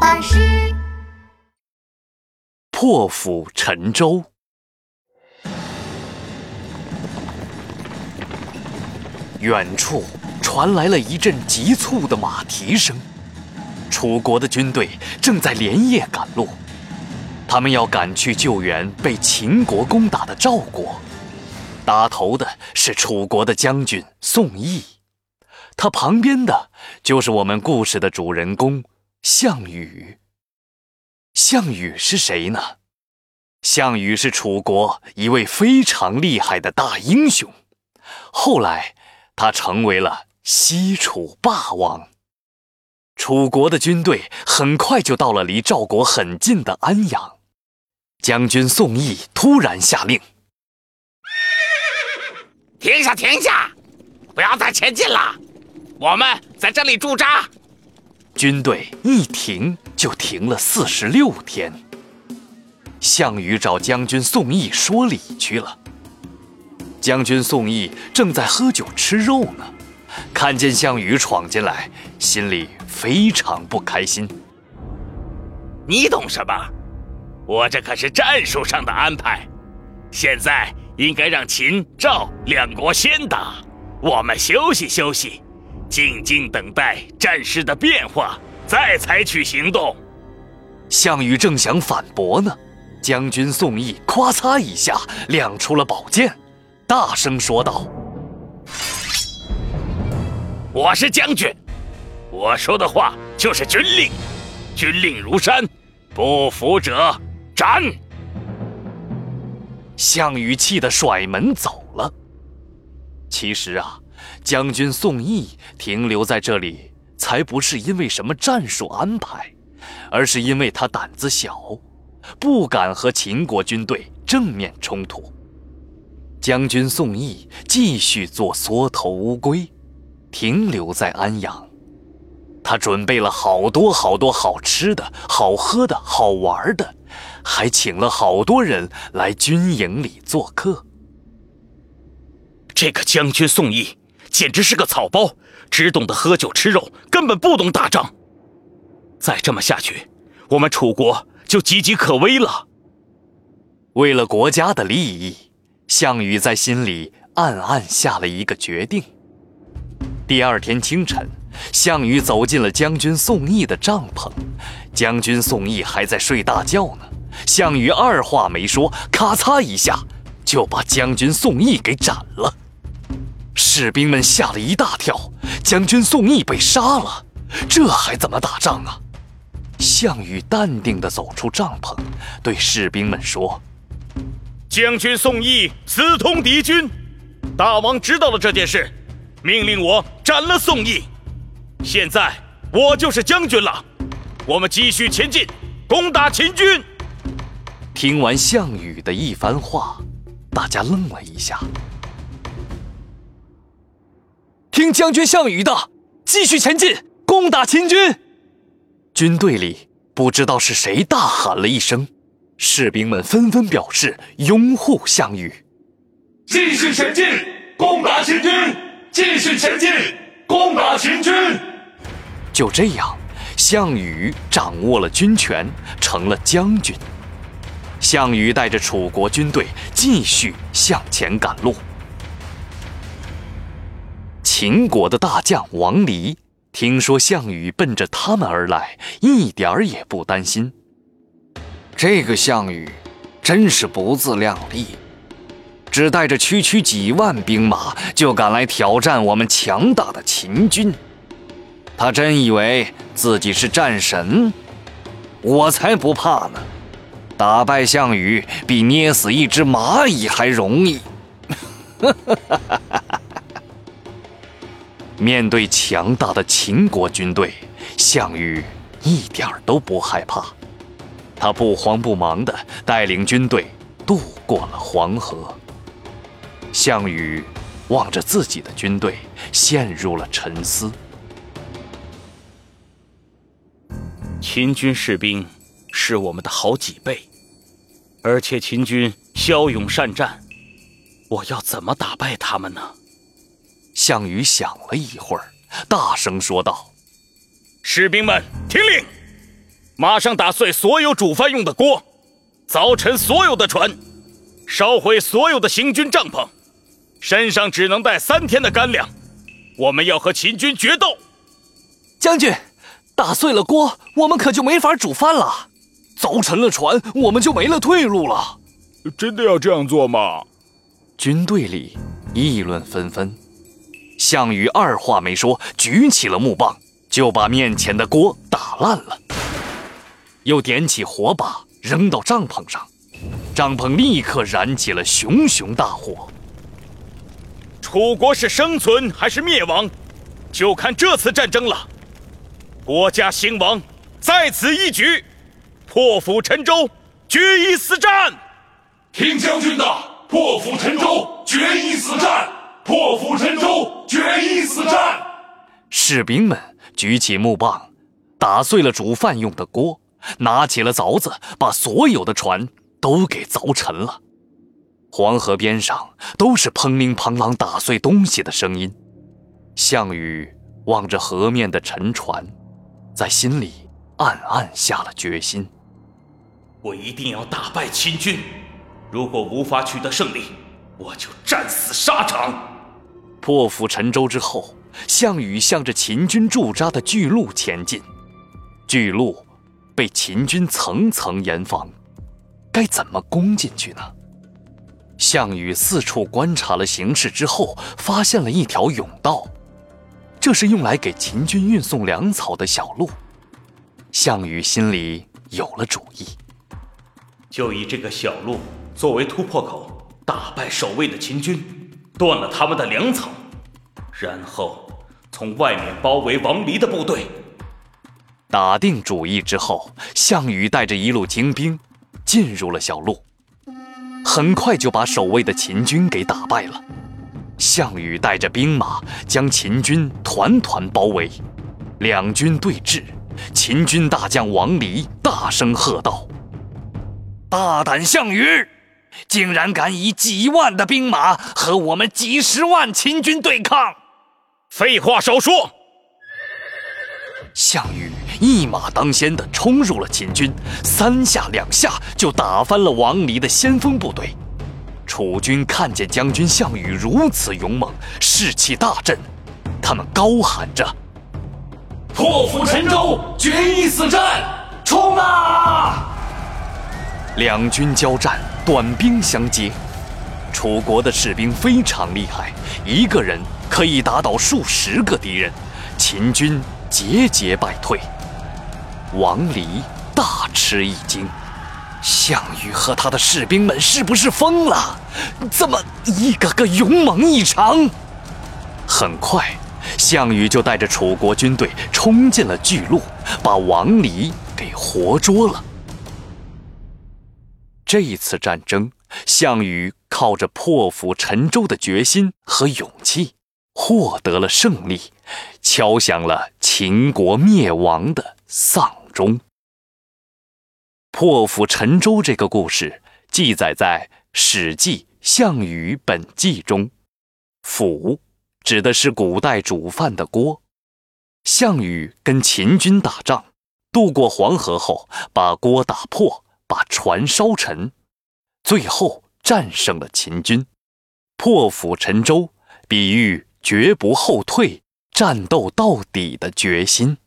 巴士。破釜沉舟。远处传来了一阵急促的马蹄声，楚国的军队正在连夜赶路，他们要赶去救援被秦国攻打的赵国。打头的是楚国的将军宋义，他旁边的就是我们故事的主人公项羽。项羽是谁呢？项羽是楚国一位非常厉害的大英雄，后来。他成为了西楚霸王。楚国的军队很快就到了离赵国很近的安阳。将军宋义突然下令：“停下，停下，不要再前进了，我们在这里驻扎。”军队一停就停了四十六天。项羽找将军宋义说理去了。将军宋义正在喝酒吃肉呢，看见项羽闯进来，心里非常不开心。你懂什么？我这可是战术上的安排。现在应该让秦、赵两国先打，我们休息休息，静静等待战事的变化，再采取行动。项羽正想反驳呢，将军宋义咔嚓一下亮出了宝剑。大声说道：“我是将军，我说的话就是军令，军令如山，不服者斩。”项羽气得甩门走了。其实啊，将军宋义停留在这里，才不是因为什么战术安排，而是因为他胆子小，不敢和秦国军队正面冲突。将军宋义继续做缩头乌龟，停留在安阳。他准备了好多好多好吃的、好喝的、好玩的，还请了好多人来军营里做客。这个将军宋义简直是个草包，只懂得喝酒吃肉，根本不懂打仗。再这么下去，我们楚国就岌岌可危了。为了国家的利益。项羽在心里暗暗下了一个决定。第二天清晨，项羽走进了将军宋义的帐篷，将军宋义还在睡大觉呢。项羽二话没说，咔嚓一下就把将军宋义给斩了。士兵们吓了一大跳，将军宋义被杀了，这还怎么打仗啊？项羽淡定地走出帐篷，对士兵们说。将军宋义私通敌军，大王知道了这件事，命令我斩了宋义。现在我就是将军了，我们继续前进，攻打秦军。听完项羽的一番话，大家愣了一下。听将军项羽的，继续前进，攻打秦军。军队里不知道是谁大喊了一声。士兵们纷纷表示拥护项羽，继续前进，攻打秦军！继续前进，攻打秦军！就这样，项羽掌握了军权，成了将军。项羽带着楚国军队继续向前赶路。秦国的大将王离听说项羽奔着他们而来，一点儿也不担心。这个项羽真是不自量力，只带着区区几万兵马就敢来挑战我们强大的秦军。他真以为自己是战神？我才不怕呢！打败项羽比捏死一只蚂蚁还容易。哈哈哈哈面对强大的秦国军队，项羽一点都不害怕。他不慌不忙地带领军队渡过了黄河。项羽望着自己的军队，陷入了沉思。秦军士兵是我们的好几倍，而且秦军骁勇善战，我要怎么打败他们呢？项羽想了一会儿，大声说道：“士兵们，听令！”马上打碎所有煮饭用的锅，凿沉所有的船，烧毁所有的行军帐篷，身上只能带三天的干粮。我们要和秦军决斗。将军，打碎了锅，我们可就没法煮饭了；凿沉了船，我们就没了退路了。真的要这样做吗？军队里议论纷纷。项羽二话没说，举起了木棒，就把面前的锅打烂了，又点起火把扔到帐篷上，帐篷立刻燃起了熊熊大火。楚国是生存还是灭亡，就看这次战争了。国家兴亡在此一举，破釜沉舟，决一死战。听将军的，破釜沉舟，决一死士兵们举起木棒，打碎了煮饭用的锅，拿起了凿子，把所有的船都给凿沉了。黄河边上都是砰铃砰啷打碎东西的声音。项羽望着河面的沉船，在心里暗暗下了决心：我一定要打败秦军。如果无法取得胜利，我就战死沙场。破釜沉舟之后，项羽向着秦军驻扎的巨鹿前进。巨鹿被秦军层层严防，该怎么攻进去呢？项羽四处观察了形势之后，发现了一条甬道，这是用来给秦军运送粮草的小路。项羽心里有了主意，就以这个小路作为突破口，打败守卫的秦军。断了他们的粮草，然后从外面包围王离的部队。打定主意之后，项羽带着一路精兵进入了小路，很快就把守卫的秦军给打败了。项羽带着兵马将秦军团团包围，两军对峙。秦军大将王离大声喝道：“大胆项羽！”竟然敢以几万的兵马和我们几十万秦军对抗！废话少说！项羽一马当先的冲入了秦军，三下两下就打翻了王离的先锋部队。楚军看见将军项羽如此勇猛，士气大振，他们高喊着：“破釜沉舟，决一死战，冲啊！”两军交战。短兵相接，楚国的士兵非常厉害，一个人可以打倒数十个敌人，秦军节节败退。王离大吃一惊，项羽和他的士兵们是不是疯了？怎么一个个勇猛异常？很快，项羽就带着楚国军队冲进了巨鹿，把王离给活捉了。这一次战争，项羽靠着破釜沉舟的决心和勇气，获得了胜利，敲响了秦国灭亡的丧钟。破釜沉舟这个故事记载在《史记·项羽本纪》中，“釜”指的是古代煮饭的锅。项羽跟秦军打仗，渡过黄河后，把锅打破。把船烧沉，最后战胜了秦军，破釜沉舟，比喻绝不后退、战斗到底的决心。